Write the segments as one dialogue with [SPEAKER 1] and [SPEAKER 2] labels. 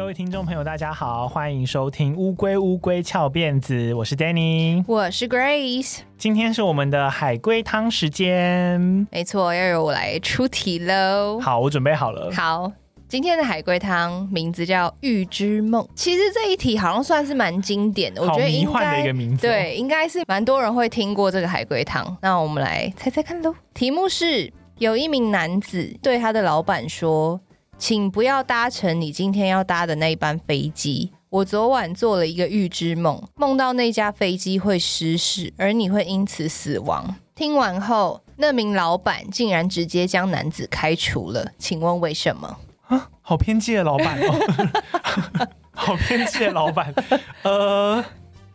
[SPEAKER 1] 各位听众朋友，大家好，欢迎收听《乌龟乌龟翘辫子》，我是 Danny，
[SPEAKER 2] 我是 Grace，
[SPEAKER 1] 今天是我们的海龟汤时间，
[SPEAKER 2] 没错，要由我来出题喽。
[SPEAKER 1] 好，我准备好了。
[SPEAKER 2] 好，今天的海龟汤名字叫《预知梦》。其实这一题好像算是蛮经典的，我觉得
[SPEAKER 1] 应该的一个名字哦，
[SPEAKER 2] 对，应该是蛮多人会听过这个海龟汤。那我们来猜猜看喽。题目是：有一名男子对他的老板说。请不要搭乘你今天要搭的那一班飞机。我昨晚做了一个预知梦，梦到那架飞机会失事，而你会因此死亡。听完后，那名老板竟然直接将男子开除了。请问为什么？
[SPEAKER 1] 啊，好偏激的老板哦！好偏激的老板。呃，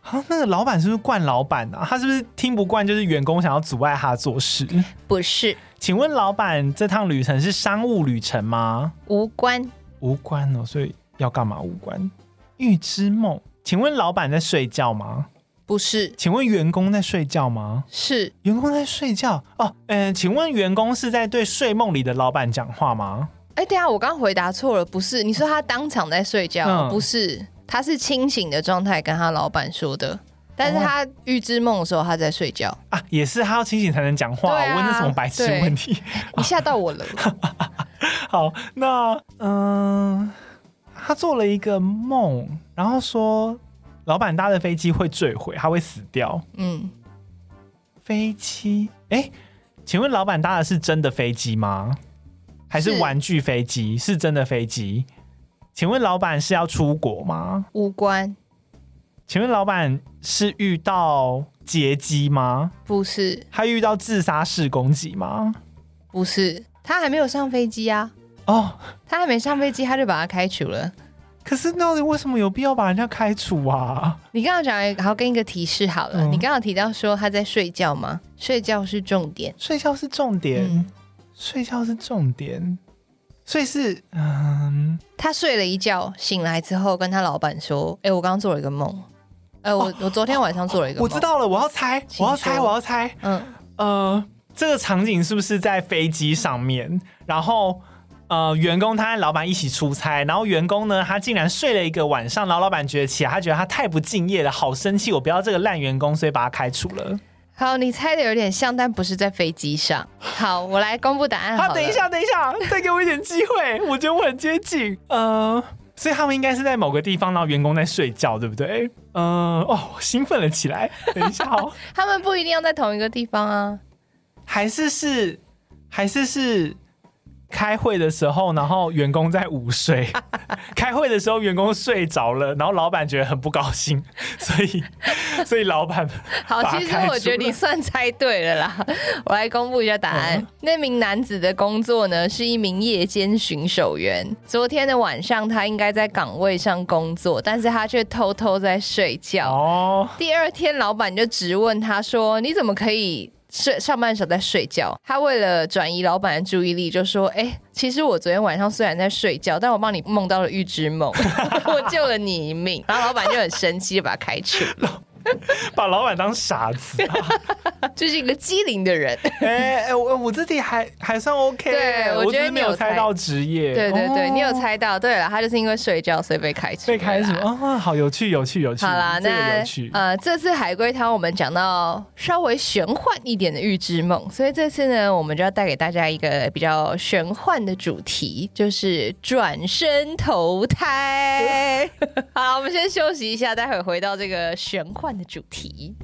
[SPEAKER 1] 啊，那个老板是不是惯老板啊？他是不是听不惯就是员工想要阻碍他做事？
[SPEAKER 2] 不是。
[SPEAKER 1] 请问老板，这趟旅程是商务旅程吗？
[SPEAKER 2] 无关，
[SPEAKER 1] 无关哦。所以要干嘛？无关。预知梦。请问老板在睡觉吗？
[SPEAKER 2] 不是。
[SPEAKER 1] 请问员工在睡觉吗？
[SPEAKER 2] 是。
[SPEAKER 1] 员工在睡觉哦。嗯、呃，请问员工是在对睡梦里的老板讲话吗？
[SPEAKER 2] 哎，对啊，我刚回答错了，不是。你说他当场在睡觉，嗯、不是，他是清醒的状态跟他老板说的。但是他预知梦的时候，他在睡觉
[SPEAKER 1] 啊，也是他要清醒才能讲话。啊、我问的什么白痴问题？
[SPEAKER 2] 你吓到我了。
[SPEAKER 1] 好，那嗯、呃，他做了一个梦，然后说老板搭的飞机会坠毁，他会死掉。嗯，飞机？哎、欸，请问老板搭的是真的飞机吗？还是玩具飞机？是，是真的飞机？请问老板是要出国吗？
[SPEAKER 2] 无关。
[SPEAKER 1] 请问老板是遇到劫机吗？
[SPEAKER 2] 不是。
[SPEAKER 1] 他遇到自杀式攻击吗？
[SPEAKER 2] 不是。他还没有上飞机啊。
[SPEAKER 1] 哦，
[SPEAKER 2] 他还没上飞机，他就把他开除了。
[SPEAKER 1] 可是到底为什么有必要把人家开除啊？
[SPEAKER 2] 你刚刚讲，好，给你一个提示好了。嗯、你刚刚提到说他在睡觉吗？睡觉是重点。
[SPEAKER 1] 睡觉是重点。嗯、睡觉是重点。所以是，嗯，
[SPEAKER 2] 他睡了一觉，醒来之后跟他老板说：“哎、欸，我刚刚做了一个梦。”呃，我我昨天晚上做了一个梦，
[SPEAKER 1] 我知道了，我要猜，我要猜，我要猜，嗯，呃，这个场景是不是在飞机上面？然后，呃，员工他和老板一起出差，然后员工呢，他竟然睡了一个晚上，然后老板觉得起来，他觉得他太不敬业了，好生气，我不要这个烂员工，所以把他开除了。
[SPEAKER 2] 好，你猜的有点像，但不是在飞机上。好，我来公布答案好。好，
[SPEAKER 1] 等一下，等一下，再给我一点机会，我觉得我很接近，呃。所以他们应该是在某个地方，然后员工在睡觉，对不对？嗯、呃，哦，兴奋了起来。等一下哦，
[SPEAKER 2] 他们不一定要在同一个地方啊，
[SPEAKER 1] 还是是，还是是。开会的时候，然后员工在午睡。开会的时候，员工睡着了，然后老板觉得很不高兴，所以，所以老板
[SPEAKER 2] 好。其实我觉得你算猜对了啦。我来公布一下答案。嗯、那名男子的工作呢，是一名夜间巡守员。昨天的晚上，他应该在岗位上工作，但是他却偷偷在睡觉。哦。第二天，老板就质问他说：“你怎么可以？”睡上班的时候在睡觉，他为了转移老板的注意力，就说：“哎、其实我昨天晚上虽然在睡觉，但我帮你梦到了预知梦，我救了你一命。”然后老板就很生气，就把他开除了。
[SPEAKER 1] 把老板当傻子，啊，
[SPEAKER 2] 就是一个机灵的人。
[SPEAKER 1] 哎哎、欸，我我自己还还算 OK。
[SPEAKER 2] 对，我觉得
[SPEAKER 1] 没有猜到职业。
[SPEAKER 2] 对对对，哦、你有猜到。对了，他就是因为睡觉，所以被开除。
[SPEAKER 1] 被开除啊，好有趣，有趣，有趣。
[SPEAKER 2] 好啦，那呃，这次海龟汤我们讲到稍微玄幻一点的预知梦，所以这次呢，我们就要带给大家一个比较玄幻的主题，就是转身投胎。好，我们先休息一下，待会回到这个玄幻的主题。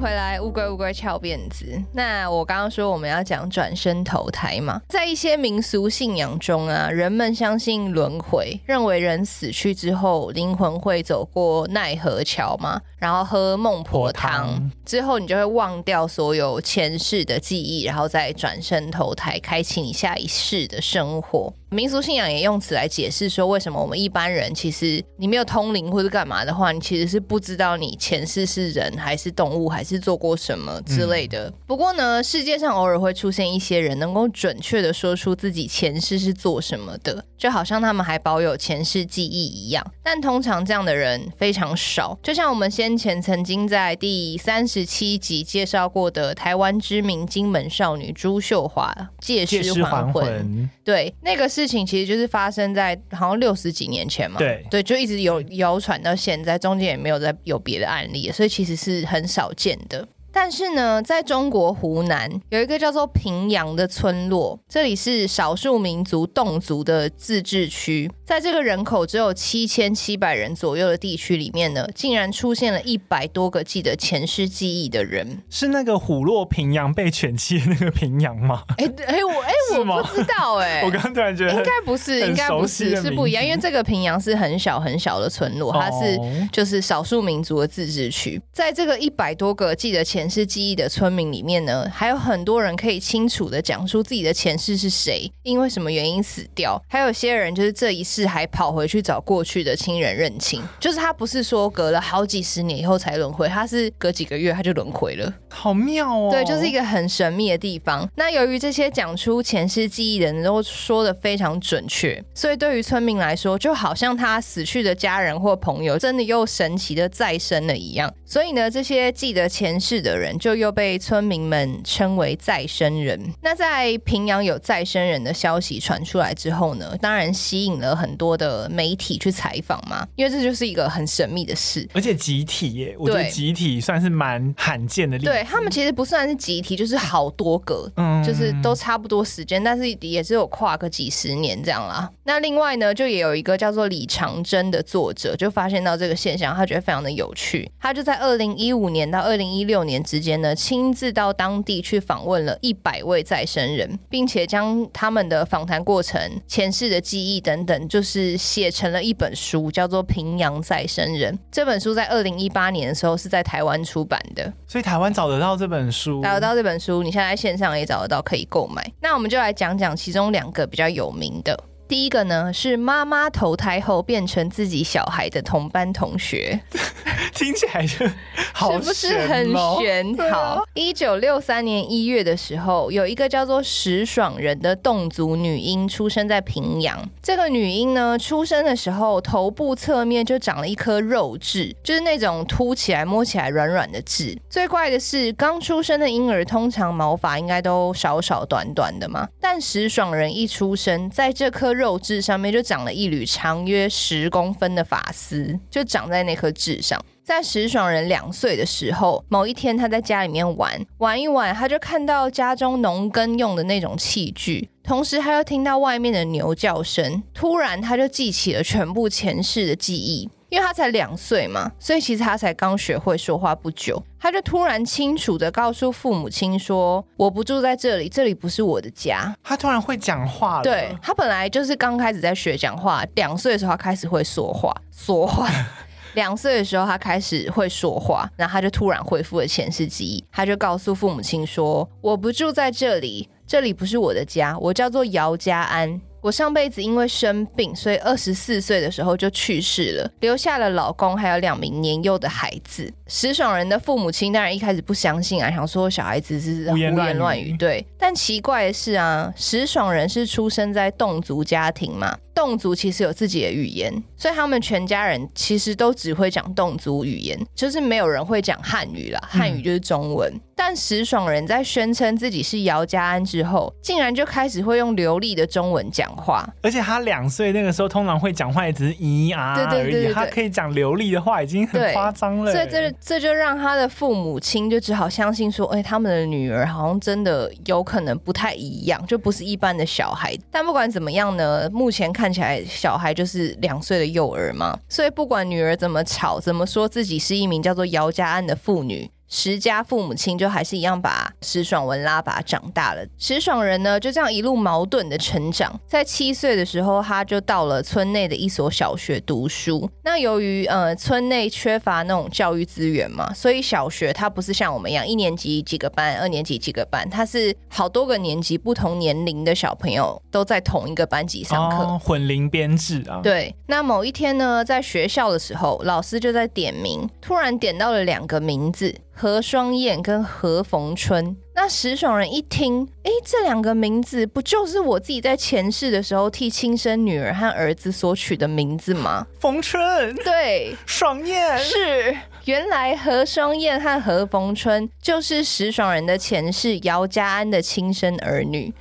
[SPEAKER 2] 回来，乌龟乌龟翘辫子。那我刚刚说我们要讲转生投胎嘛，在一些民俗信仰中啊，人们相信轮回，认为人死去之后灵魂会走过奈何桥嘛，然后喝孟婆汤，之后你就会忘掉所有前世的记忆，然后再转生投胎，开启你下一世的生活。民俗信仰也用此来解释说，为什么我们一般人其实你没有通灵或者干嘛的话，你其实是不知道你前世是人还是动物，还是做过什么之类的。嗯、不过呢，世界上偶尔会出现一些人能够准确的说出自己前世是做什么的，就好像他们还保有前世记忆一样。但通常这样的人非常少，就像我们先前曾经在第三十七集介绍过的台湾知名金门少女朱秀华借尸还魂。对，那个事情其实就是发生在好像六十几年前嘛。
[SPEAKER 1] 对
[SPEAKER 2] 对，就一直有谣传到现在，中间也没有再有别的案例，所以其实是很少见的。但是呢，在中国湖南有一个叫做平阳的村落，这里是少数民族侗族的自治区。在这个人口只有七千七百人左右的地区里面呢，竟然出现了一百多个记得前世记忆的人。
[SPEAKER 1] 是那个虎落平阳被犬欺的那个平阳吗？
[SPEAKER 2] 哎哎，我哎 我不知道哎，
[SPEAKER 1] 我刚刚突然觉得
[SPEAKER 2] 应该不是，应该不是，是不一样。因为这个平阳是很小很小的村落，它是就是少数民族的自治区。在这个一百多个记得前前世记忆的村民里面呢，还有很多人可以清楚的讲出自己的前世是谁，因为什么原因死掉。还有些人就是这一世还跑回去找过去的亲人认亲，就是他不是说隔了好几十年以后才轮回，他是隔几个月他就轮回了，
[SPEAKER 1] 好妙哦。
[SPEAKER 2] 对，就是一个很神秘的地方。那由于这些讲出前世记忆的人都说的非常准确，所以对于村民来说，就好像他死去的家人或朋友真的又神奇的再生了一样。所以呢，这些记得前世的。的人就又被村民们称为再生人。那在平阳有再生人的消息传出来之后呢，当然吸引了很多的媒体去采访嘛，因为这就是一个很神秘的事，
[SPEAKER 1] 而且集体耶，我觉得集体算是蛮罕见的例子。
[SPEAKER 2] 对，他们其实不算是集体，就是好多个，嗯，就是都差不多时间，但是也只有跨个几十年这样啦。那另外呢，就也有一个叫做李长征的作者，就发现到这个现象，他觉得非常的有趣，他就在二零一五年到二零一六年。之间呢，亲自到当地去访问了一百位再生人，并且将他们的访谈过程、前世的记忆等等，就是写成了一本书，叫做《平阳再生人》。这本书在二零一八年的时候是在台湾出版的，
[SPEAKER 1] 所以台湾找得到这本书，
[SPEAKER 2] 找得到这本书，你现在在线上也找得到，可以购买。那我们就来讲讲其中两个比较有名的。第一个呢，是妈妈投胎后变成自己小孩的同班同学，
[SPEAKER 1] 听起来就好、哦、
[SPEAKER 2] 是不是很玄？好，一九六三年一月的时候，有一个叫做石爽人的侗族女婴出生在平阳。这个女婴呢，出生的时候头部侧面就长了一颗肉痣，就是那种凸起来、摸起来软软的痣。最怪的是，刚出生的婴儿通常毛发应该都少少短短的嘛，但石爽人一出生，在这颗肉痣上面就长了一缕长约十公分的发丝，就长在那颗痣上。在石爽人两岁的时候，某一天他在家里面玩玩一玩，他就看到家中农耕用的那种器具，同时他又听到外面的牛叫声。突然，他就记起了全部前世的记忆。因为他才两岁嘛，所以其实他才刚学会说话不久，他就突然清楚的告诉父母亲说：“我不住在这里，这里不是我的家。”
[SPEAKER 1] 他突然会讲话了。
[SPEAKER 2] 对，他本来就是刚开始在学讲话，两岁的时候他开始会说话，说话。两岁的时候他开始会说话，然后他就突然恢复了前世记忆，他就告诉父母亲说：“我不住在这里，这里不是我的家，我叫做姚家安。”我上辈子因为生病，所以二十四岁的时候就去世了，留下了老公还有两名年幼的孩子。石爽人的父母亲当然一开始不相信啊，想说小孩子是胡言乱语。对，但奇怪的是啊，石爽人是出生在侗族家庭嘛，侗族其实有自己的语言，所以他们全家人其实都只会讲侗族语言，就是没有人会讲汉语了。汉语就是中文。嗯但石爽人在宣称自己是姚家安之后，竟然就开始会用流利的中文讲话。
[SPEAKER 1] 而且他两岁那个时候，通常会讲话也只是咿啊而已。对对对对对，他可以讲流利的话，已经很夸张了。
[SPEAKER 2] 所以这这就让他的父母亲就只好相信说，哎、欸，他们的女儿好像真的有可能不太一样，就不是一般的小孩。但不管怎么样呢，目前看看起来小孩就是两岁的幼儿嘛。所以不管女儿怎么吵，怎么说自己是一名叫做姚家安的妇女。石家父母亲就还是一样把石爽文拉拔长大了。石爽人呢，就这样一路矛盾的成长。在七岁的时候，他就到了村内的一所小学读书。那由于呃村内缺乏那种教育资源嘛，所以小学它不是像我们一样一年级几个班，二年级几个班，它是好多个年级不同年龄的小朋友都在同一个班级上课，
[SPEAKER 1] 哦，混龄编制啊。
[SPEAKER 2] 对。那某一天呢，在学校的时候，老师就在点名，突然点到了两个名字。何双燕跟何逢春，那石爽人一听，哎，这两个名字不就是我自己在前世的时候替亲生女儿和儿子所取的名字吗？
[SPEAKER 1] 逢春，
[SPEAKER 2] 对，
[SPEAKER 1] 爽燕
[SPEAKER 2] 是。原来何双燕和何逢春就是石爽人的前世姚家安的亲生儿女。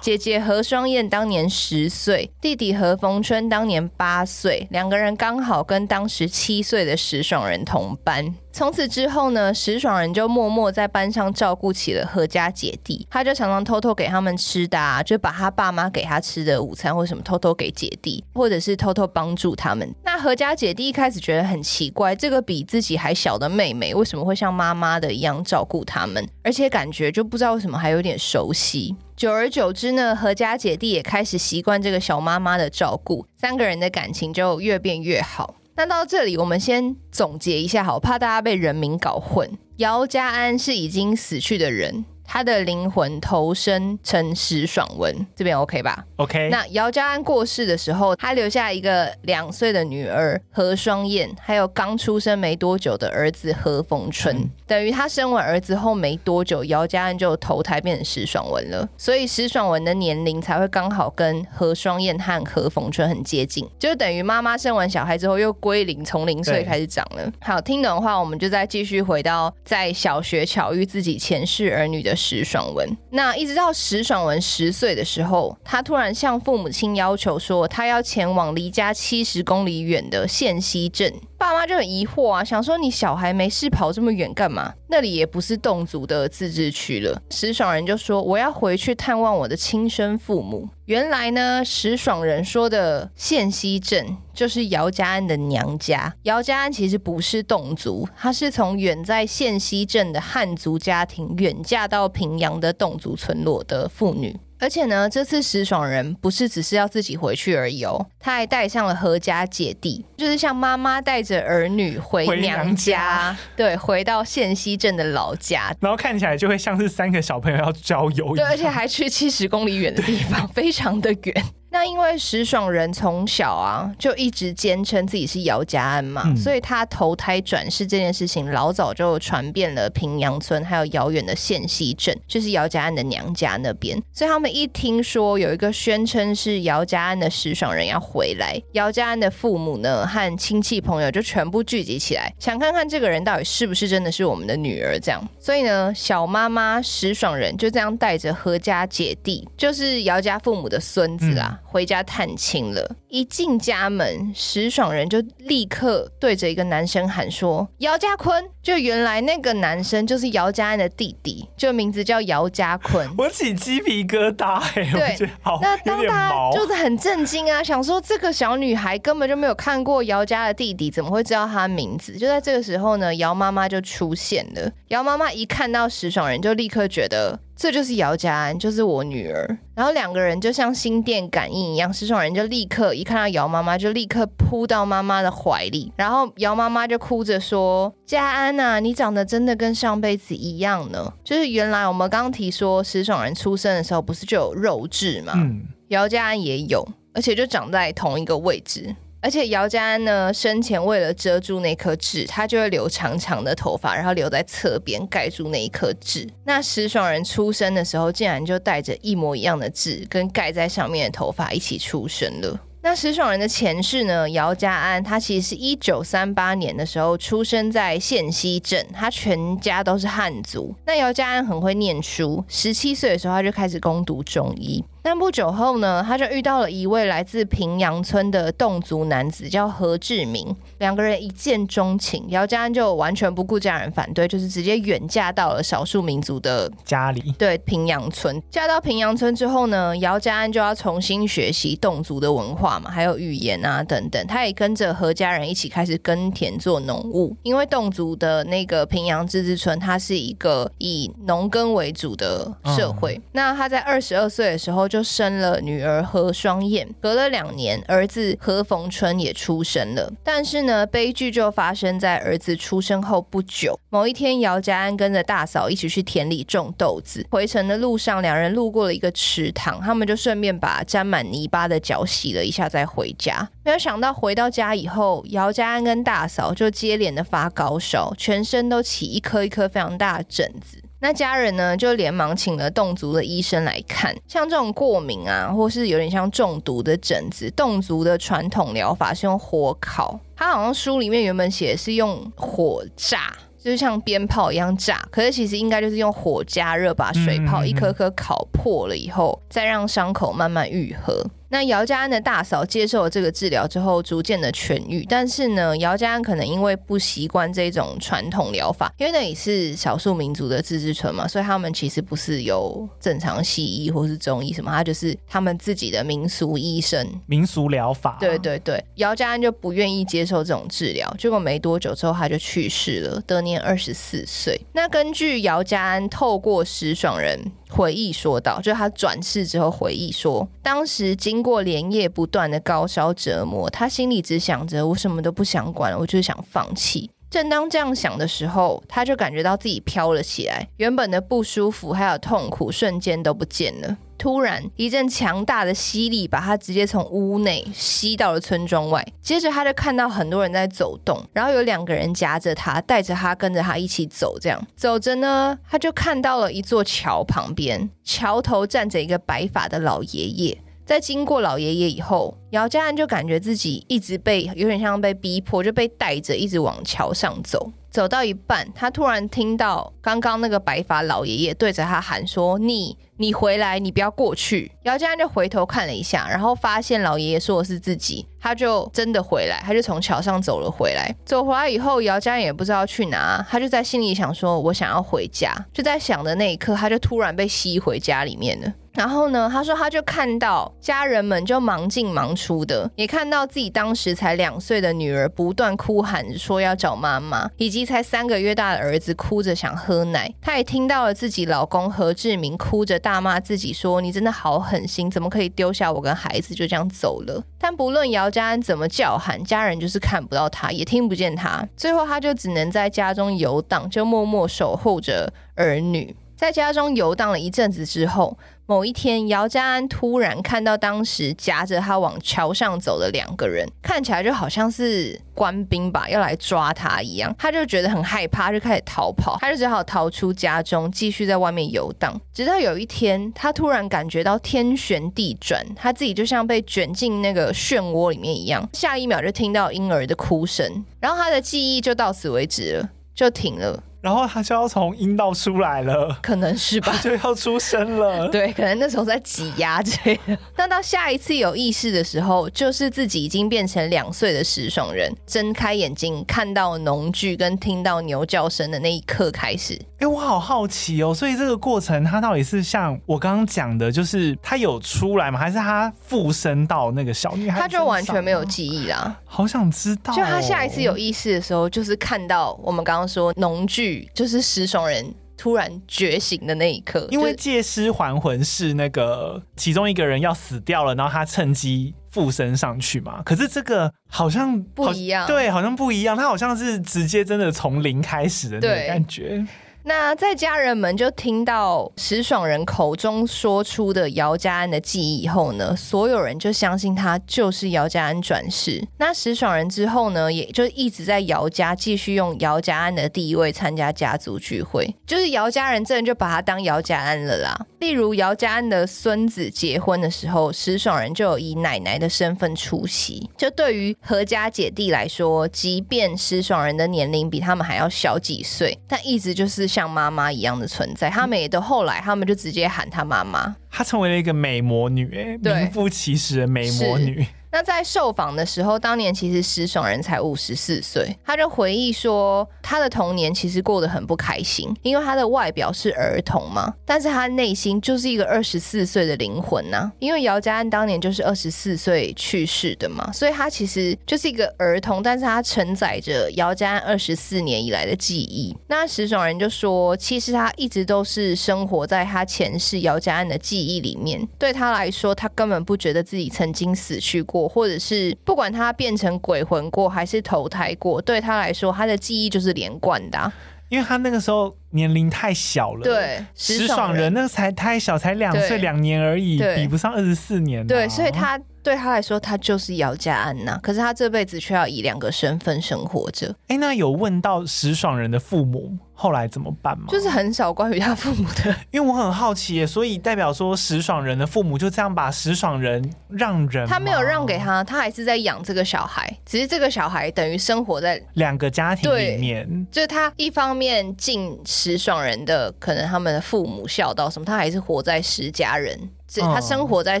[SPEAKER 2] 姐姐何双燕当年十岁，弟弟何逢春当年八岁，两个人刚好跟当时七岁的石爽人同班。从此之后呢，石爽人就默默在班上照顾起了何家姐弟，他就常常偷偷给他们吃的啊，就把他爸妈给他吃的午餐或什么偷偷给姐弟，或者是偷偷帮助他们。那何家姐弟一开始觉得很奇怪，这个比自己还小的妹妹为什么会像妈妈的一样照顾他们，而且感觉就不知道为什么还有点熟悉。久而久之呢，何家姐弟也开始习惯这个小妈妈的照顾，三个人的感情就越变越好。那到这里，我们先总结一下，好，怕大家被人名搞混。姚家安是已经死去的人。他的灵魂投生成石爽文，这边 OK 吧
[SPEAKER 1] ？OK。
[SPEAKER 2] 那姚家安过世的时候，他留下一个两岁的女儿何双燕，还有刚出生没多久的儿子何逢春。嗯、等于他生完儿子后没多久，姚家安就投胎变成石爽文了。所以石爽文的年龄才会刚好跟何双燕和何逢春很接近，就等于妈妈生完小孩之后又归零，从零岁开始长了。好，听懂的话，我们就再继续回到在小学巧遇自己前世儿女的。石爽文，那一直到石爽文十岁的时候，他突然向父母亲要求说，他要前往离家七十公里远的县西镇。爸妈就很疑惑啊，想说你小孩没事跑这么远干嘛？那里也不是侗族的自治区了。石爽人就说：“我要回去探望我的亲生父母。”原来呢，石爽人说的县西镇就是姚家安的娘家。姚家安其实不是侗族，他是从远在县西镇的汉族家庭远嫁到平阳的侗族村落的妇女。而且呢，这次石爽人不是只是要自己回去而已哦，他还带上了何家姐弟，就是像妈妈带着儿女回娘家，娘家。对，回到县西镇的老家，
[SPEAKER 1] 然后看起来就会像是三个小朋友要郊游
[SPEAKER 2] 对，而且还去七十公里远的地方，非常的远。那因为石爽人从小啊就一直坚称自己是姚家安嘛，嗯、所以他投胎转世这件事情老早就传遍了平阳村，还有遥远的县西镇，就是姚家安的娘家那边。所以他们一听说有一个宣称是姚家安的石爽人要回来，姚家安的父母呢和亲戚朋友就全部聚集起来，想看看这个人到底是不是真的是我们的女儿这样。所以呢，小妈妈石爽人就这样带着何家姐弟，就是姚家父母的孙子啊。嗯回家探亲了，一进家门，石爽人就立刻对着一个男生喊说：“姚家坤！”就原来那个男生就是姚家安的弟弟，就名字叫姚家坤。
[SPEAKER 1] 我起鸡皮疙瘩哎！对，
[SPEAKER 2] 那当他就是很震惊啊，想说这个小女孩根本就没有看过姚家的弟弟，怎么会知道他名字？就在这个时候呢，姚妈妈就出现了。姚妈妈一看到石爽人，就立刻觉得。这就是姚家安，就是我女儿。然后两个人就像心电感应一样，石爽人就立刻一看到姚妈妈，就立刻扑到妈妈的怀里。然后姚妈妈就哭着说：“家安啊，你长得真的跟上辈子一样呢。就是原来我们刚刚提说石爽人出生的时候不是就有肉痣吗？嗯，姚家安也有，而且就长在同一个位置。”而且姚家安呢，生前为了遮住那颗痣，他就会留长长的头发，然后留在侧边盖住那一颗痣。那石爽人出生的时候，竟然就带着一模一样的痣，跟盖在上面的头发一起出生了。那石爽人的前世呢？姚家安，他其实是一九三八年的时候出生在县西镇，他全家都是汉族。那姚家安很会念书，十七岁的时候他就开始攻读中医。但不久后呢，他就遇到了一位来自平阳村的侗族男子，叫何志明。两个人一见钟情，姚家安就完全不顾家人反对，就是直接远嫁到了少数民族的
[SPEAKER 1] 家里。
[SPEAKER 2] 对，平阳村。嫁到平阳村之后呢，姚家安就要重新学习侗族的文化嘛，还有语言啊等等。他也跟着何家人一起开始耕田做农务，因为侗族的那个平阳自治村，它是一个以农耕为主的社会。嗯、那他在二十二岁的时候就就生了女儿何双燕，隔了两年，儿子何逢春也出生了。但是呢，悲剧就发生在儿子出生后不久。某一天，姚家安跟着大嫂一起去田里种豆子，回程的路上，两人路过了一个池塘，他们就顺便把沾满泥巴的脚洗了一下，再回家。没有想到回到家以后，姚家安跟大嫂就接连的发高烧，全身都起一颗一颗非常大的疹子。那家人呢，就连忙请了侗族的医生来看。像这种过敏啊，或是有点像中毒的疹子，侗族的传统疗法是用火烤。他好像书里面原本写是用火炸，就是像鞭炮一样炸。可是其实应该就是用火加热，把水泡一颗颗烤破了以后，再让伤口慢慢愈合。那姚家安的大嫂接受了这个治疗之后，逐渐的痊愈。但是呢，姚家安可能因为不习惯这种传统疗法，因为那里是少数民族的自治村嘛，所以他们其实不是有正常西医或是中医什么，他就是他们自己的民俗医生，
[SPEAKER 1] 民俗疗法。
[SPEAKER 2] 对对对，姚家安就不愿意接受这种治疗，结果没多久之后他就去世了，得年二十四岁。那根据姚家安透过石爽人。回忆说道，就是他转世之后回忆说，当时经过连夜不断的高烧折磨，他心里只想着我什么都不想管了，我就是想放弃。正当这样想的时候，他就感觉到自己飘了起来，原本的不舒服还有痛苦瞬间都不见了。突然，一阵强大的吸力把他直接从屋内吸到了村庄外。接着，他就看到很多人在走动，然后有两个人夹着他，带着他跟着他一起走。这样走着呢，他就看到了一座桥旁边，桥头站着一个白发的老爷爷。在经过老爷爷以后，姚家安就感觉自己一直被有点像被逼迫，就被带着一直往桥上走。走到一半，他突然听到刚刚那个白发老爷爷对着他喊说：“你，你回来，你不要过去。”姚家安就回头看了一下，然后发现老爷爷说的是自己，他就真的回来，他就从桥上走了回来。走回来以后，姚家安也不知道去哪，他就在心里想说：“我想要回家。”就在想的那一刻，他就突然被吸回家里面了。然后呢，他说他就看到家人们就忙进忙出的，也看到自己当时才两岁的女儿不断哭喊说要找妈妈，以及才三个月大的儿子哭着想喝奶。他也听到了自己老公何志明哭着大骂自己说：“你真的好狠心，怎么可以丢下我跟孩子就这样走了？”但不论姚家安怎么叫喊，家人就是看不到他，也听不见他。最后他就只能在家中游荡，就默默守候着儿女。在家中游荡了一阵子之后，某一天，姚家安突然看到当时夹着他往桥上走的两个人，看起来就好像是官兵吧，要来抓他一样。他就觉得很害怕，就开始逃跑。他就只好逃出家中，继续在外面游荡。直到有一天，他突然感觉到天旋地转，他自己就像被卷进那个漩涡里面一样。下一秒就听到婴儿的哭声，然后他的记忆就到此为止了，就停了。
[SPEAKER 1] 然后他就要从阴道出来了，
[SPEAKER 2] 可能是吧，
[SPEAKER 1] 就要出生了。
[SPEAKER 2] 对，可能那时候在挤压之类的。那到下一次有意识的时候，就是自己已经变成两岁的石爽人，睁开眼睛看到农具跟听到牛叫声的那一刻开始。
[SPEAKER 1] 哎，我好好奇哦，所以这个过程他到底是像我刚刚讲的，就是他有出来吗？还是他附身到那个小女孩？
[SPEAKER 2] 他就完全没有记忆啦。
[SPEAKER 1] 好想知道哦。
[SPEAKER 2] 就他下一次有意识的时候，就是看到我们刚刚说农具。就是石雄人突然觉醒的那一刻，
[SPEAKER 1] 因为借尸还魂是那个其中一个人要死掉了，然后他趁机附身上去嘛。可是这个好像
[SPEAKER 2] 不一样，
[SPEAKER 1] 对，好像不一样，他好像是直接真的从零开始的那种感觉。
[SPEAKER 2] 那在家人们就听到石爽人口中说出的姚家安的记忆以后呢，所有人就相信他就是姚家安转世。那石爽人之后呢，也就一直在姚家继续用姚家安的地位参加家族聚会，就是姚家人这人就把他当姚家安了啦。例如姚家安的孙子结婚的时候，石爽人就有以奶奶的身份出席。就对于何家姐弟来说，即便石爽人的年龄比他们还要小几岁，但一直就是。像妈妈一样的存在。他们也都后来，他们就直接喊她妈妈。
[SPEAKER 1] 她成为了一个美魔女，哎，名副其实的美魔女。
[SPEAKER 2] 那在受访的时候，当年其实石爽人才五十四岁，他就回忆说，他的童年其实过得很不开心，因为他的外表是儿童嘛，但是他内心就是一个二十四岁的灵魂呐、因为姚家安当年就是二十四岁去世的嘛，所以他其实就是一个儿童，但是他承载着姚家安二十四年以来的记忆。那石爽人就说，其实他一直都是生活在他前世姚家安的记忆里面，对他来说，他根本不觉得自己曾经死去过。或者是不管他变成鬼魂过还是投胎过，对他来说，他的记忆就是连贯的啊。
[SPEAKER 1] 因为他那个时候年龄太小了。
[SPEAKER 2] 对，
[SPEAKER 1] 石爽人那个才太小，才两岁两年而已，比不上二十四年啊。
[SPEAKER 2] 对，所以他。对他来说，他就是姚家安呐。可是他这辈子却要以两个身份生活着。
[SPEAKER 1] 哎，那有问到石爽人的父母后来怎么办吗？
[SPEAKER 2] 就是很少关于他父母的，
[SPEAKER 1] 因为我很好奇耶，所以代表说石爽人的父母就这样把石爽人让人，
[SPEAKER 2] 他没有让给他，他还是在养这个小孩。只是这个小孩等于生活在
[SPEAKER 1] 两个家庭里面，
[SPEAKER 2] 就是他一方面尽石爽人的可能他们的父母孝道什么，他还是活在石家人。是他生活在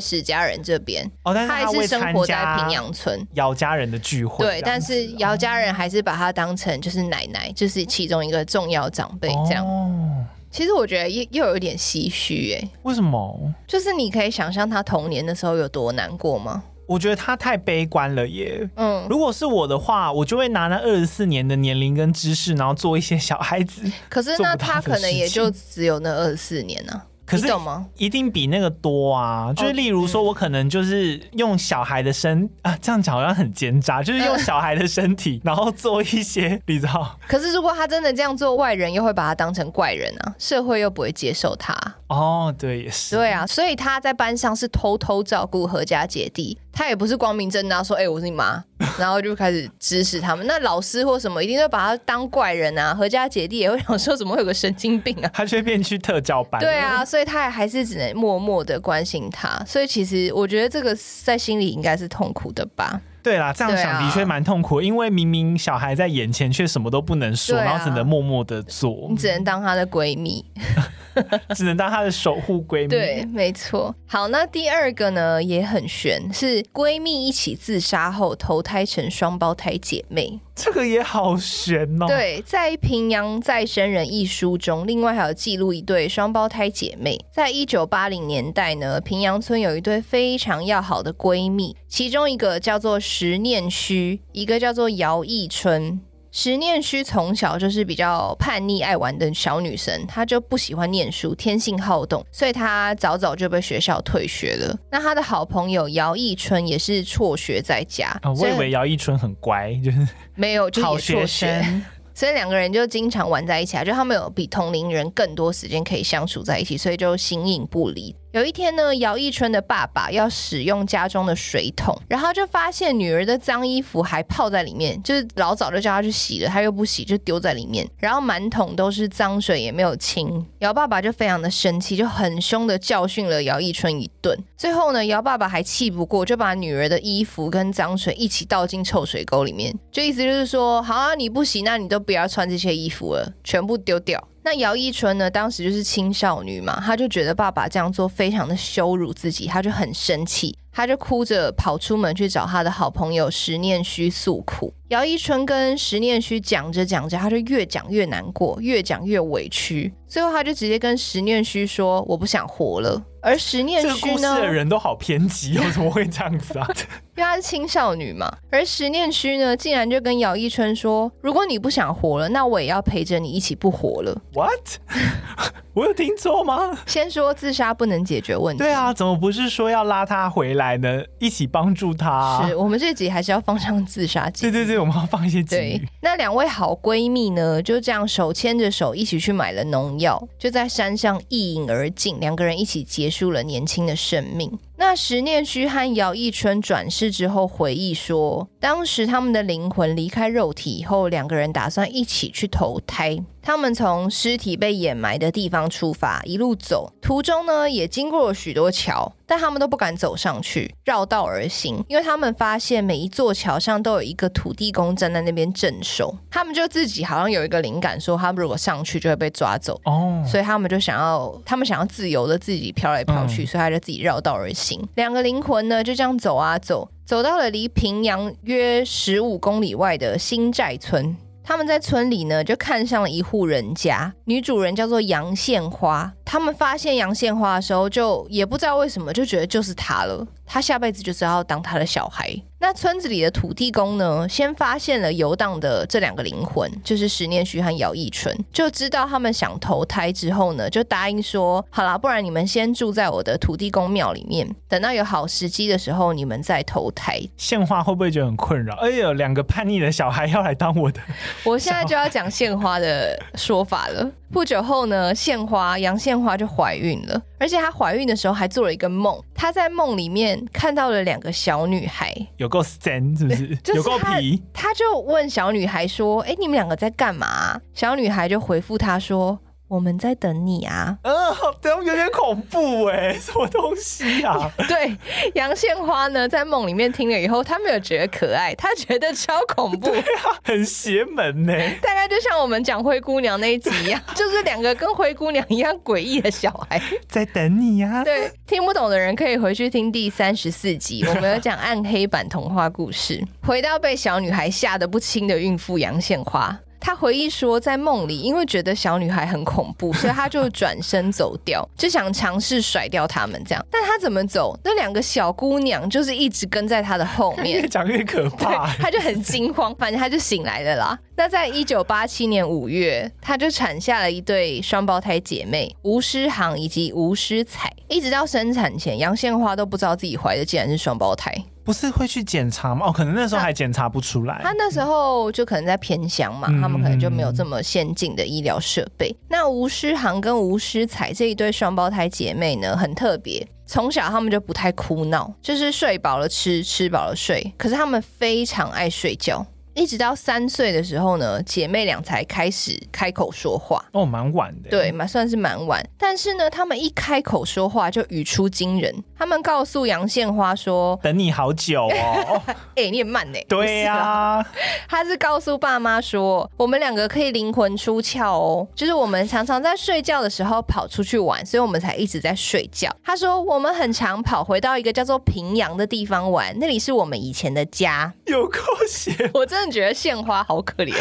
[SPEAKER 2] 史家人这边，
[SPEAKER 1] 哦，但是
[SPEAKER 2] 他还是生活在平阳村
[SPEAKER 1] 姚家人的聚会。
[SPEAKER 2] 对，但是姚家人还是把他当成就是奶奶，就是其中一个重要长辈这样。哦，其实我觉得又又有点唏嘘哎。
[SPEAKER 1] 为什么？
[SPEAKER 2] 就是你可以想象他童年的时候有多难过吗？
[SPEAKER 1] 我觉得他太悲观了耶。嗯，如果是我的话，我就会拿那二十四年的年龄跟知识，然后做一些小孩子。
[SPEAKER 2] 可是那他可能也就只有那二十四年呢、啊。
[SPEAKER 1] 可是一定比那个多啊！就是例如说，我可能就是用小孩的身啊，这样讲好像很奸诈，就是用小孩的身体，然后做一些，你知道？
[SPEAKER 2] 可是如果他真的这样做，外人又会把他当成怪人啊，社会又不会接受他。
[SPEAKER 1] 哦，对，也是。
[SPEAKER 2] 对啊，所以他在班上是偷偷照顾何家姐弟。他也不是光明正大说，哎、欸，我是你妈，然后就开始指使他们。那老师或什么一定会把他当怪人啊。何家姐弟也会想说，怎么会有个神经病啊？
[SPEAKER 1] 他却变去特教班。
[SPEAKER 2] 对啊，所以他也还是只能默默的关心他。所以其实我觉得这个在心里应该是痛苦的吧。
[SPEAKER 1] 对啦，这样想的确蛮痛苦，因为明明小孩在眼前，却什么都不能说，然后只能默默的做。
[SPEAKER 2] 你只能当她的闺蜜。
[SPEAKER 1] 只能当她的守护闺蜜。
[SPEAKER 2] 对，没错。好，那第二个呢也很悬，是闺蜜一起自杀后投胎成双胞胎姐妹。
[SPEAKER 1] 这个也好玄哦。
[SPEAKER 2] 对，在《平阳再生人》一书中，另外还有记录一对双胞胎姐妹。在一九八零年代呢，平阳村有一对非常要好的闺蜜，其中一个叫做石念虚，一个叫做姚义春。石念虚从小就是比较叛逆、爱玩的小女生，她就不喜欢念书，天性好动，所以她早早就被学校退学了。那她的好朋友姚忆春也是辍学在家。
[SPEAKER 1] 哦，我以为姚忆春很乖，就是
[SPEAKER 2] 没有，就也辍学。所以两个人就经常玩在一起啊，就他们有比同龄人更多时间可以相处在一起，所以就形影不离。有一天呢，姚忆春的爸爸要使用家中的水桶，然后就发现女儿的脏衣服还泡在里面，就是老早就叫她去洗了，她又不洗，就丢在里面，然后满桶都是脏水，也没有清。姚爸爸就非常的生气，就很凶的教训了姚忆春一顿。最后呢，姚爸爸还气不过，就把女儿的衣服跟脏水一起倒进臭水沟里面，就意思就是说，好啊，你不洗，那你都。不要穿这些衣服了，全部丢掉。那姚一春呢？当时就是青少女嘛，她就觉得爸爸这样做非常的羞辱自己，她就很生气，她就哭着跑出门去找她的好朋友石念虚诉苦。姚一春跟石念虚讲着讲着，他就越讲越难过，越讲越委屈。最后，他就直接跟石念虚说：“我不想活了。”而石念虚呢？这个故事
[SPEAKER 1] 的人都好偏激，哦，怎么会这样子啊？
[SPEAKER 2] 因为她是青少女嘛。而石念虚呢，竟然就跟姚一春说：“如果你不想活了，那我也要陪着你一起不活了。”
[SPEAKER 1] What？我有听错吗？
[SPEAKER 2] 先说自杀不能解决问题。
[SPEAKER 1] 对啊，怎么不是说要拉他回来呢？一起帮助他啊。
[SPEAKER 2] 是我们这集还是要放上自杀集？
[SPEAKER 1] 对对对，我们要放一些集。
[SPEAKER 2] 对，那两位好闺蜜呢，就这样手牵着手一起去买了农药，就在山上一饮而尽，两个人一起结束了年轻的生命。那石念虚和姚一春转世之后回忆说，当时他们的灵魂离开肉体以后，两个人打算一起去投胎。他们从尸体被掩埋的地方出发，一路走，途中呢也经过了许多桥。但他们都不敢走上去，绕道而行，因为他们发现每一座桥上都有一个土地公站在那边镇守。他们就自己好像有一个灵感，说他们如果上去就会被抓走哦，所以他们就想要，他们想要自由的自己飘来飘去，嗯、所以他就自己绕道而行。两个灵魂呢就这样走啊走，走到了离平阳约十五公里外的新寨村。他们在村里呢，就看上了一户人家，女主人叫做杨献花。他们发现杨献花的时候，就也不知道为什么，就觉得就是他了。他下辈子就是要当他的小孩。那村子里的土地公呢，先发现了游荡的这两个灵魂，就是十念虚和姚义春，就知道他们想投胎之后呢，就答应说，好啦，不然你们先住在我的土地公庙里面，等到有好时机的时候，你们再投胎。
[SPEAKER 1] 献花会不会觉得很困扰？哎呦，两个叛逆的小孩要来当我的，
[SPEAKER 2] 我现在就要讲献花的说法了。不久后呢，献花杨献花就怀孕了，而且她怀孕的时候还做了一个梦，她在梦里面看到了两个小女孩，
[SPEAKER 1] 有够神是不是？
[SPEAKER 2] 就是、
[SPEAKER 1] 有够皮。
[SPEAKER 2] 她就问小女孩说：“哎，你们两个在干嘛？”小女孩就回复她说。我们在等你啊！
[SPEAKER 1] 嗯，等有点恐怖哎，什么东西啊？
[SPEAKER 2] 对，杨献花呢，在梦里面听了以后，她没有觉得可爱，她觉得超恐怖，
[SPEAKER 1] 很邪门呢。
[SPEAKER 2] 大概就像我们讲灰姑娘那一集一样，就是两个跟灰姑娘一样诡异的小孩
[SPEAKER 1] 在等你呀。
[SPEAKER 2] 对，听不懂的人可以回去听第三十四集，我们有讲暗黑版童话故事。回到被小女孩吓得不轻的孕妇杨献花。他回忆说，在梦里，因为觉得小女孩很恐怖，所以他就转身走掉，就想尝试甩掉他们这样。但他怎么走？那两个小姑娘就是一直跟在他的后面，
[SPEAKER 1] 越讲越可怕。
[SPEAKER 2] 他就很惊慌，反正他就醒来了啦。那在一九八七年五月，他就产下了一对双胞胎姐妹吴诗航以及吴诗彩。一直到生产前，杨献花都不知道自己怀的竟然是双胞胎。
[SPEAKER 1] 不是会去检查吗？哦，可能那时候还检查不出来。
[SPEAKER 2] 他那时候就可能在偏乡嘛，嗯、他们可能就没有这么先进的医疗设备。嗯、那吴诗航跟吴诗彩这一对双胞胎姐妹呢，很特别，从小他们就不太哭闹，就是睡饱了吃，吃饱了睡。可是他们非常爱睡觉。一直到三岁的时候呢，姐妹俩才开始开口说话。
[SPEAKER 1] 哦，蛮晚的。
[SPEAKER 2] 对，蛮算是蛮晚。但是呢，他们一开口说话就语出惊人。他们告诉杨献花说：“
[SPEAKER 1] 等你好久哦。”哎、
[SPEAKER 2] 欸，你也慢呢。
[SPEAKER 1] 对呀、啊，
[SPEAKER 2] 他是告诉爸妈说：“我们两个可以灵魂出窍哦，就是我们常常在睡觉的时候跑出去玩，所以我们才一直在睡觉。”他说：“我们很常跑回到一个叫做平阳的地方玩，那里是我们以前的家。”
[SPEAKER 1] 有够闲，
[SPEAKER 2] 我真的。觉得献花好可怜。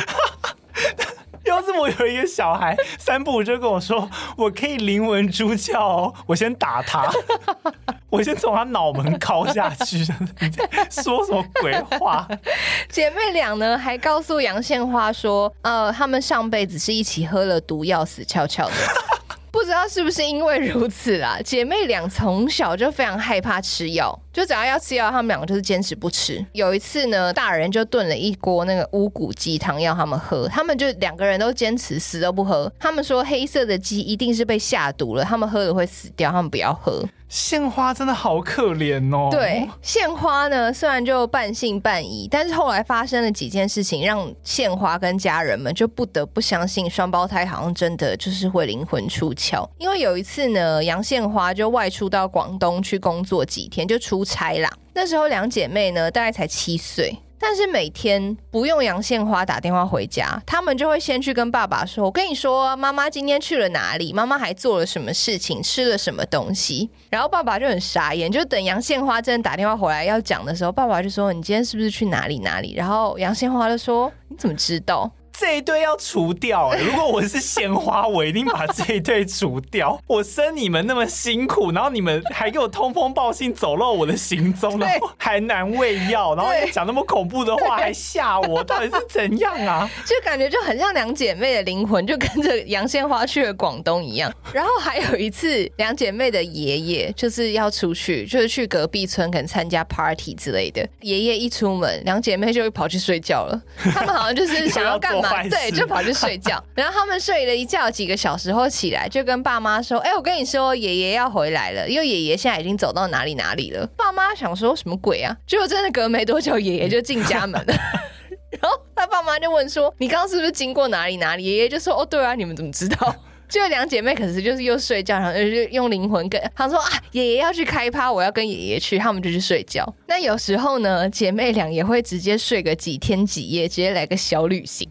[SPEAKER 1] 要是我有一个小孩，三不五就跟我说，我可以灵魂出窍哦，我先打他，我先从他脑门敲下去。说什么鬼话？
[SPEAKER 2] 姐妹俩呢，还告诉杨献花说，呃，他们上辈子是一起喝了毒药死翘翘的。不知道是不是因为如此啊，姐妹俩从小就非常害怕吃药。就只要要吃药，他们两个就是坚持不吃。有一次呢，大人就炖了一锅那个乌骨鸡汤要他们喝，他们就两个人都坚持死都不喝。他们说黑色的鸡一定是被下毒了，他们喝了会死掉，他们不要喝。
[SPEAKER 1] 献花真的好可怜哦。
[SPEAKER 2] 对，献花呢虽然就半信半疑，但是后来发生了几件事情，让献花跟家人们就不得不相信双胞胎好像真的就是会灵魂出窍。因为有一次呢，杨献花就外出到广东去工作几天，就出。拆啦！那时候两姐妹呢，大概才七岁，但是每天不用杨献花打电话回家，他们就会先去跟爸爸说：“我跟你说，妈妈今天去了哪里？妈妈还做了什么事情？吃了什么东西？”然后爸爸就很傻眼，就等杨献花真的打电话回来要讲的时候，爸爸就说：“你今天是不是去哪里哪里？”然后杨献花就说：“你怎么知道？”
[SPEAKER 1] 这一对要除掉，欸，如果我是鲜花，我一定把这一对除掉。我生你们那么辛苦，然后你们还给我通风报信，走漏我的行踪，然后还难喂药，然后讲那么恐怖的话，还吓我，到底是怎样啊？
[SPEAKER 2] 就感觉就很像两姐妹的灵魂，就跟着杨鲜花去了广东一样。然后还有一次，两姐妹的爷爷就是要出去，就是去隔壁村可能参加 party 之类的。爷爷一出门，两姐妹就会跑去睡觉了。他们好像就是想要干嘛？对，就跑去睡觉。然后他们睡了一觉几个小时后起来，就跟爸妈说：“哎、欸，我跟你说，爷爷要回来了，因为爷爷现在已经走到哪里哪里了。”爸妈想说什么鬼啊？结果真的隔没多久，爷爷就进家门了。然后他爸妈就问说：“你刚刚是不是经过哪里哪里？”爷爷就说：“哦，对啊，你们怎么知道？”就两姐妹可是就是又睡觉，然后就用灵魂跟她说啊，爷爷要去开趴，我要跟爷爷去，他们就去睡觉。那有时候呢，姐妹俩也会直接睡个几天几夜，直接来个小旅行。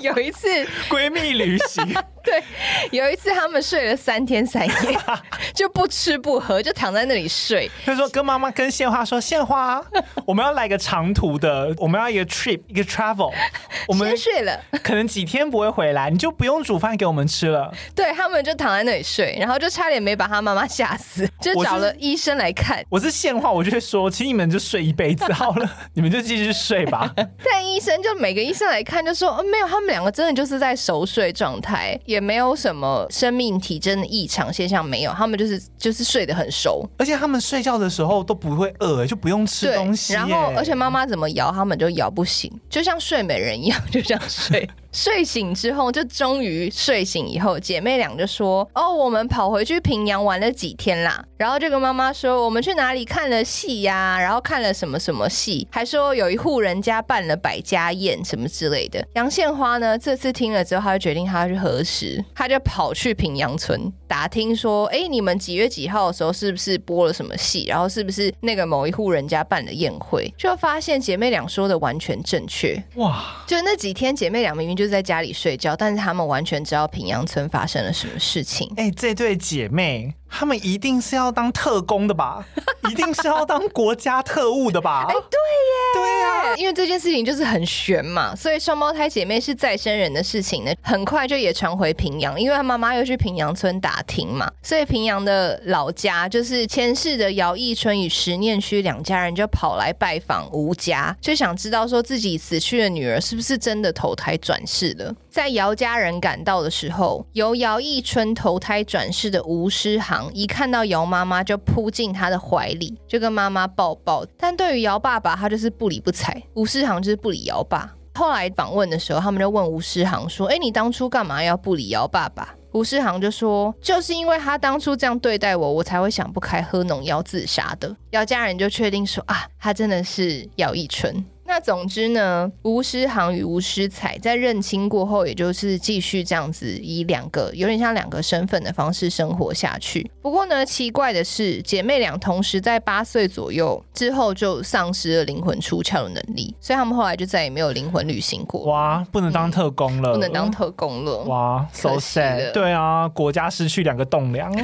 [SPEAKER 2] 有一次
[SPEAKER 1] 闺蜜旅行。
[SPEAKER 2] 对，有一次他们睡了三天三夜，就不吃不喝，就躺在那里睡。
[SPEAKER 1] 他说跟妈妈跟献花说，献花，我们要来个长途的，我们要一个 trip，一个 travel。我们
[SPEAKER 2] 先睡了，
[SPEAKER 1] 可能几天不会回来，你就不用煮饭给我们吃了。
[SPEAKER 2] 对，他们就躺在那里睡，然后就差点没把他妈妈吓死，就找了医生来看。
[SPEAKER 1] 我是献花，我就会说，请你们就睡一辈子好了，你们就继续睡吧。
[SPEAKER 2] 但医生就每个医生来看就说，哦，没有，他们两个真的就是在熟睡状态。也没有什么生命体征的异常现象，没有，他们就是就是睡得很熟，
[SPEAKER 1] 而且他们睡觉的时候都不会饿，就不用吃东西。
[SPEAKER 2] 然后，而且妈妈怎么摇，他们就摇不醒，就像睡美人一样，就这样睡。睡醒之后，就终于睡醒以后，姐妹俩就说：“哦，我们跑回去平阳玩了几天啦。”然后就跟妈妈说：“我们去哪里看了戏呀？然后看了什么什么戏？还说有一户人家办了百家宴什么之类的。”杨献花呢，这次听了之后，她就决定她要去核实，她就跑去平阳村打听说：“哎，你们几月几号的时候是不是播了什么戏？然后是不是那个某一户人家办了宴会？”就发现姐妹俩说的完全正确。哇！就那几天，姐妹俩明明就。就在家里睡觉，但是他们完全知道平阳村发生了什么事情。
[SPEAKER 1] 哎、欸，这对姐妹。他们一定是要当特工的吧？一定是要当国家特务的吧？
[SPEAKER 2] 哎、欸，对耶，
[SPEAKER 1] 对呀、啊，
[SPEAKER 2] 因为这件事情就是很悬嘛，所以双胞胎姐妹是再生人的事情呢，很快就也传回平阳，因为他妈妈又去平阳村打听嘛，所以平阳的老家就是前世的姚义春与石念区两家人就跑来拜访吴家，就想知道说自己死去的女儿是不是真的投胎转世了。在姚家人赶到的时候，由姚义春投胎转世的吴诗航。一看到姚妈妈就扑进她的怀里，就跟妈妈抱抱。但对于姚爸爸，他就是不理不睬。吴诗航就是不理姚爸。后来访问的时候，他们就问吴诗航说：“哎，你当初干嘛要不理姚爸爸？”吴诗航就说：“就是因为他当初这样对待我，我才会想不开喝农药自杀的。”姚家人就确定说：“啊，他真的是姚义春。”那总之呢，吴诗航与吴诗彩在认亲过后，也就是继续这样子以两个有点像两个身份的方式生活下去。不过呢，奇怪的是，姐妹俩同时在八岁左右之后就丧失了灵魂出窍的能力，所以他们后来就再也没有灵魂旅行过。
[SPEAKER 1] 哇，不能当特工了，
[SPEAKER 2] 嗯、不能当特工了。
[SPEAKER 1] 哇，so sad。对啊，国家失去两个栋梁。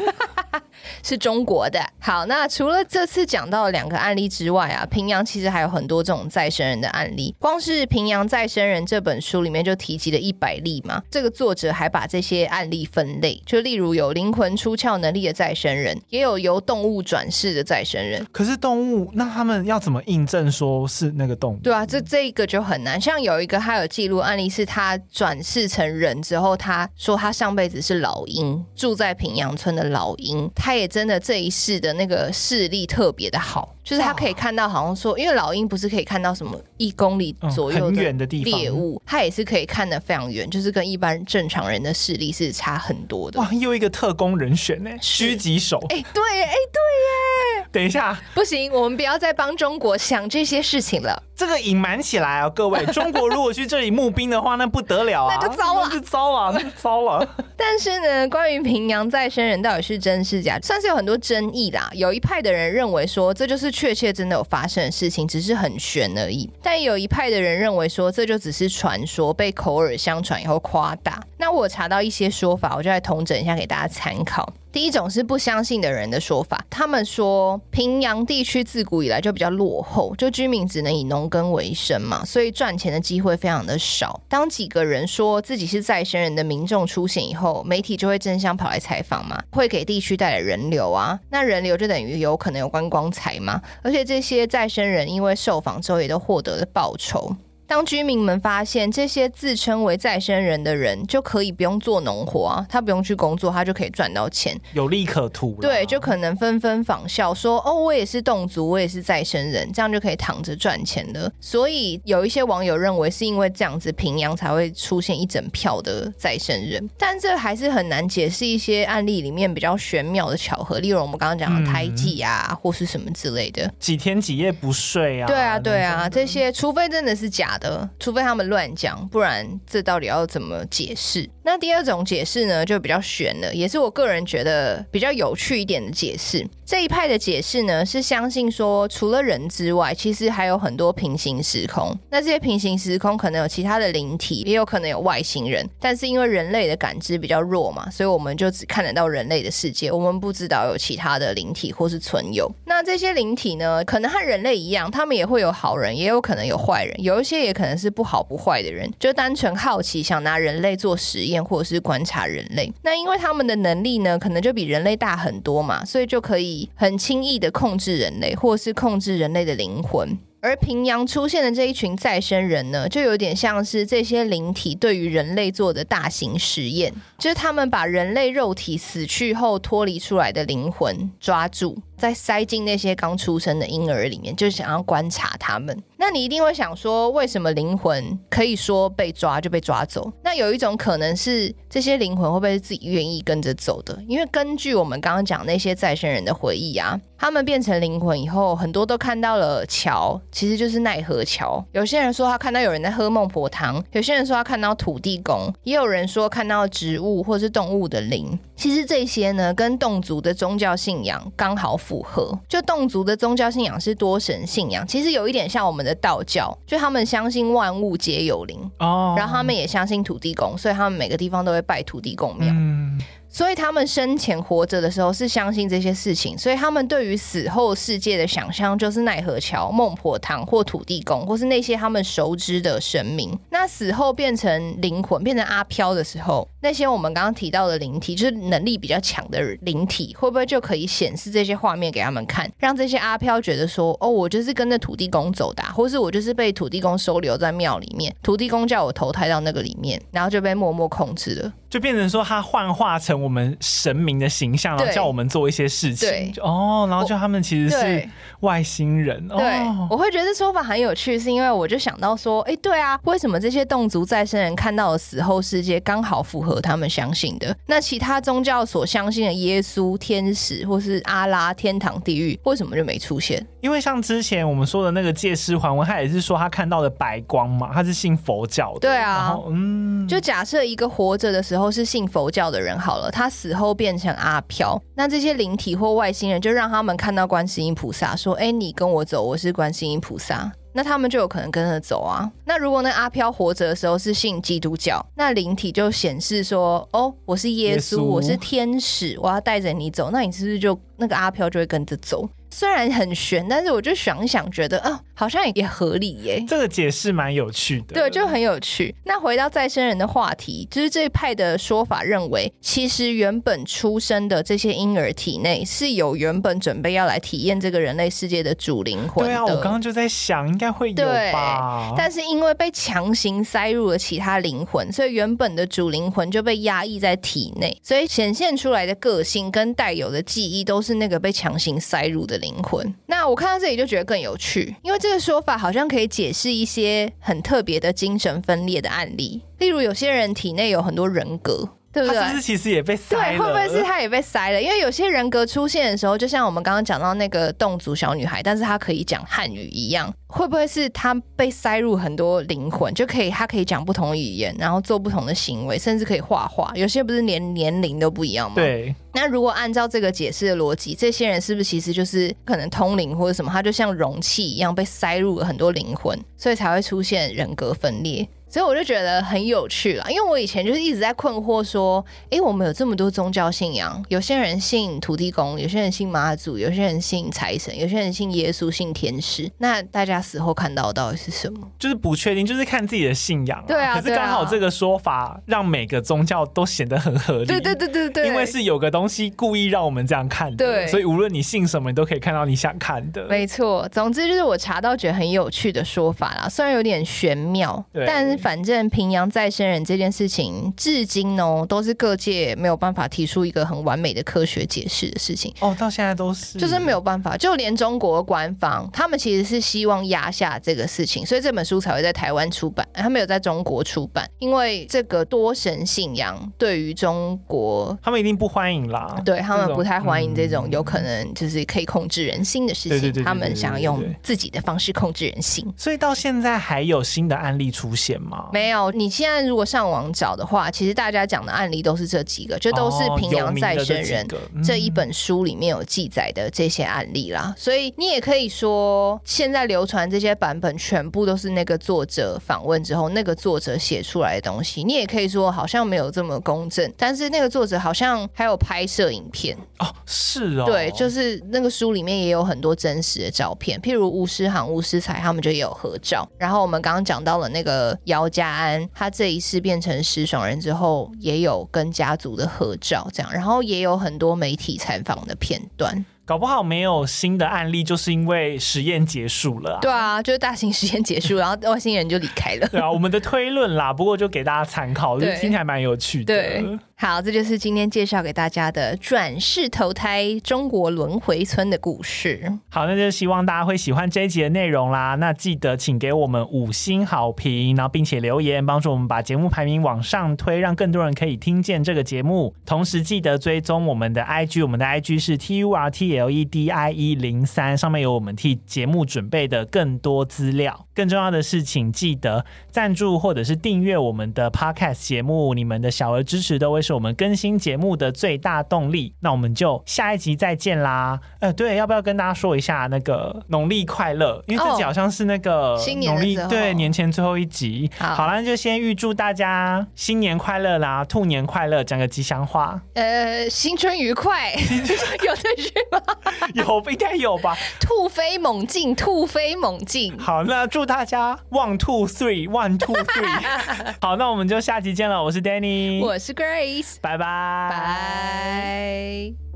[SPEAKER 2] 是中国的。好，那除了这次讲到的两个案例之外啊，平阳其实还有很多这种再生人的案例。光是《平阳再生人》这本书里面就提及了一百例嘛。这个作者还把这些案例分类，就例如有灵魂出窍能力的再生人，也有由动物转世的再生人。
[SPEAKER 1] 可是动物，那他们要怎么印证说是那个动物？
[SPEAKER 2] 对啊，这这一个就很难。像有一个他有记录案例，是他转世成人之后，他说他上辈子是老鹰，住在平阳村的老鹰，他也真的这一世的那个视力特别的好，就是他可以看到，好像说，因为老鹰不是可以看到什么一公里左右的地方猎物，他也是可以看得非常远，就是跟一般正常人的视力是差很多的。
[SPEAKER 1] 哇，又一个特工人选呢，狙击手。
[SPEAKER 2] 哎，对，哎，对耶。
[SPEAKER 1] 等一下，
[SPEAKER 2] 不行，我们不要再帮中国想这些事情了。
[SPEAKER 1] 这个隐瞒起来啊，各位，中国如果去这里募兵的话，那不得了啊，
[SPEAKER 2] 那就糟了，
[SPEAKER 1] 那就糟了，那就糟了。
[SPEAKER 2] 但是呢，关于平阳再生人到底是真是假，算是有很多争议啦。有一派的人认为说，这就是确切真的有发生的事情，只是很悬而已。但有一派的人认为说，这就只是传说，被口耳相传以后夸大。那我查到一些说法，我就来统整一下给大家参考。第一种是不相信的人的说法，他们说平阳地区自古以来就比较落后，就居民只能以农耕为生嘛，所以赚钱的机会非常的少。当几个人说自己是再生人的民众出现以后，媒体就会争相跑来采访嘛，会给地区带来人流啊，那人流就等于有可能有观光财嘛，而且这些再生人因为受访之后也都获得了报酬。当居民们发现这些自称为再生人的人就可以不用做农活啊，他不用去工作，他就可以赚到钱，
[SPEAKER 1] 有利可图。
[SPEAKER 2] 对，就可能纷纷仿效说：“哦，我也是动族，我也是再生人，这样就可以躺着赚钱了。”所以有一些网友认为是因为这样子，平阳才会出现一整票的再生人。但这还是很难解释一些案例里面比较玄妙的巧合，例如我们刚刚讲的胎记啊，嗯、或是什么之类的，
[SPEAKER 1] 几天几夜不睡啊？
[SPEAKER 2] 对啊，对啊，这些除非真的是假的。的，除非他们乱讲，不然这到底要怎么解释？那第二种解释呢，就比较悬了，也是我个人觉得比较有趣一点的解释。这一派的解释呢，是相信说，除了人之外，其实还有很多平行时空。那这些平行时空可能有其他的灵体，也有可能有外星人。但是因为人类的感知比较弱嘛，所以我们就只看得到人类的世界，我们不知道有其他的灵体或是存有。那这些灵体呢，可能和人类一样，他们也会有好人，也有可能有坏人，有一些也可能是不好不坏的人，就单纯好奇，想拿人类做实验。或者是观察人类，那因为他们的能力呢，可能就比人类大很多嘛，所以就可以很轻易的控制人类，或是控制人类的灵魂。而平阳出现的这一群再生人呢，就有点像是这些灵体对于人类做的大型实验，就是他们把人类肉体死去后脱离出来的灵魂抓住。再塞进那些刚出生的婴儿里面，就想要观察他们。那你一定会想说，为什么灵魂可以说被抓就被抓走？那有一种可能是，这些灵魂会不会是自己愿意跟着走的？因为根据我们刚刚讲那些再生人的回忆啊，他们变成灵魂以后，很多都看到了桥，其实就是奈何桥。有些人说他看到有人在喝孟婆汤，有些人说他看到土地公，也有人说看到植物或是动物的灵。其实这些呢，跟侗族的宗教信仰刚好符合。就侗族的宗教信仰是多神信仰，其实有一点像我们的道教，就他们相信万物皆有灵哦，然后他们也相信土地公，所以他们每个地方都会拜土地公庙。嗯所以他们生前活着的时候是相信这些事情，所以他们对于死后世界的想象就是奈何桥、孟婆汤或土地公，或是那些他们熟知的神明。那死后变成灵魂、变成阿飘的时候，那些我们刚刚提到的灵体，就是能力比较强的灵体，会不会就可以显示这些画面给他们看，让这些阿飘觉得说：哦，我就是跟着土地公走的啊，或是我就是被土地公收留在庙里面，土地公叫我投胎到那个里面，然后就被默默控制了。
[SPEAKER 1] 就变成说，他幻化成我们神明的形象，然后叫我们做一些事情。哦，然后就他们其实是外星人。
[SPEAKER 2] 对，
[SPEAKER 1] 哦、
[SPEAKER 2] 我会觉得这说法很有趣，是因为我就想到说，哎，对啊，为什么这些侗族再生人看到的死后世界刚好符合他们相信的？那其他宗教所相信的耶稣、天使或是阿拉、天堂、地狱，为什么就没出现？
[SPEAKER 1] 因为像之前我们说的那个借尸还魂，他也是说他看到的白光嘛，他是信佛教的。
[SPEAKER 2] 对啊，嗯，就假设一个活着的时候。是信佛教的人好了，他死后变成阿飘，那这些灵体或外星人就让他们看到观世音菩萨，说：“哎，你跟我走，我是观世音菩萨。”那他们就有可能跟着走啊。那如果那阿飘活着的时候是信基督教，那灵体就显示说：“哦，我是耶稣，耶稣我是天使，我要带着你走。”那你是不是就那个阿飘就会跟着走？虽然很悬，但是我就想一想，觉得啊、哦，好像也合理耶。
[SPEAKER 1] 这个解释蛮有趣的，
[SPEAKER 2] 对，就很有趣。那回到再生人的话题，就是这一派的说法认为，其实原本出生的这些婴儿体内是有原本准备要来体验这个人类世界的主灵魂的。
[SPEAKER 1] 对啊，我刚刚就在想，应该会有吧。
[SPEAKER 2] 但是因为被强行塞入了其他灵魂，所以原本的主灵魂就被压抑在体内，所以显现出来的个性跟带有的记忆都是那个被强行塞入的。灵魂，那我看到这里就觉得更有趣，因为这个说法好像可以解释一些很特别的精神分裂的案例，例如有些人体内有很多人格。对不对？
[SPEAKER 1] 他是不是其实也被塞了？
[SPEAKER 2] 对，会不会是他也被塞了？因为有些人格出现的时候，就像我们刚刚讲到那个侗族小女孩，但是她可以讲汉语一样，会不会是她被塞入很多灵魂，就可以她可以讲不同语言，然后做不同的行为，甚至可以画画？有些不是连年龄都不一样吗？
[SPEAKER 1] 对。
[SPEAKER 2] 那如果按照这个解释的逻辑，这些人是不是其实就是可能通灵或者什么？他就像容器一样被塞入了很多灵魂，所以才会出现人格分裂。所以我就觉得很有趣了，因为我以前就是一直在困惑说，诶，我们有这么多宗教信仰，有些人信土地公，有些人信妈祖，有些人信财神，有些人信耶稣，信天使。那大家死后看到的到底是什么？
[SPEAKER 1] 就是不确定，就是看自己的信仰啊。
[SPEAKER 2] 对啊。
[SPEAKER 1] 可是刚好这个说法让每个宗教都显得很合理。
[SPEAKER 2] 对对对对对。
[SPEAKER 1] 因为是有个东西故意让我们这样看的。对。所以无论你信什么，你都可以看到你想看的。
[SPEAKER 2] 没错。总之就是我查到觉得很有趣的说法啦，虽然有点玄妙，对但是。反正平阳再生人这件事情，至今呢都是各界没有办法提出一个很完美的科学解释的事情。
[SPEAKER 1] 哦，到现在都是，
[SPEAKER 2] 就是没有办法，就连中国官方，他们其实是希望压下这个事情，所以这本书才会在台湾出版，他没有在中国出版，因为这个多神信仰对于中国，
[SPEAKER 1] 他们一定不欢迎啦。
[SPEAKER 2] 对，他们不太欢迎这种有可能就是可以控制人心的事情，他们想要用自己的方式控制人心。
[SPEAKER 1] 所以到现在还有新的案例出现吗？
[SPEAKER 2] 没有，你现在如果上网找的话，其实大家讲的案例都是这几个，就都是平阳再生人这、嗯、这一本书里面有记载的这些案例啦。所以你也可以说，现在流传这些版本全部都是那个作者访问之后，那个作者写出来的东西。你也可以说好像没有这么公正，但是那个作者好像还有拍摄影片
[SPEAKER 1] 哦，是哦，
[SPEAKER 2] 对，就是那个书里面也有很多真实的照片，譬如吴诗航、吴诗才他们就也有合照。然后我们刚刚讲到了那个姚家安，他这一次变成石爽人之后，也有跟家族的合照，这样，然后也有很多媒体采访的片段。
[SPEAKER 1] 搞不好没有新的案例，就是因为实验结束了、啊。
[SPEAKER 2] 对啊，就是大型实验结束，然后外星人就离开了。
[SPEAKER 1] 对啊，我们的推论啦，不过就给大家参考，就听起来蛮有趣的。
[SPEAKER 2] 对。好，这就是今天介绍给大家的转世投胎中国轮回村的故事。
[SPEAKER 1] 好，那就希望大家会喜欢这一集的内容啦。那记得请给我们五星好评，然后并且留言帮助我们把节目排名往上推，让更多人可以听见这个节目。同时记得追踪我们的 IG，我们的 IG 是 T U R T L E D I E 零三，上面有我们替节目准备的更多资料。更重要的是，请记得赞助或者是订阅我们的 Podcast 节目，你们的小额支持都会是我们更新节目的最大动力。那我们就下一集再见啦！呃，对，要不要跟大家说一下那个农历快乐？因为这集好像是那个农历对年前最后一集。好，好啦，那就先预祝大家新年快乐啦，兔年快乐，讲个吉祥话。
[SPEAKER 2] 呃，新春愉快，有这句吗？
[SPEAKER 1] 有，应该有吧？
[SPEAKER 2] 兔飞猛进，兔飞猛进。
[SPEAKER 1] 好，那祝。大家 one two three one two three，好，那我们就下集见了。我是 Danny，
[SPEAKER 2] 我是 Grace，
[SPEAKER 1] 拜拜，
[SPEAKER 2] 拜。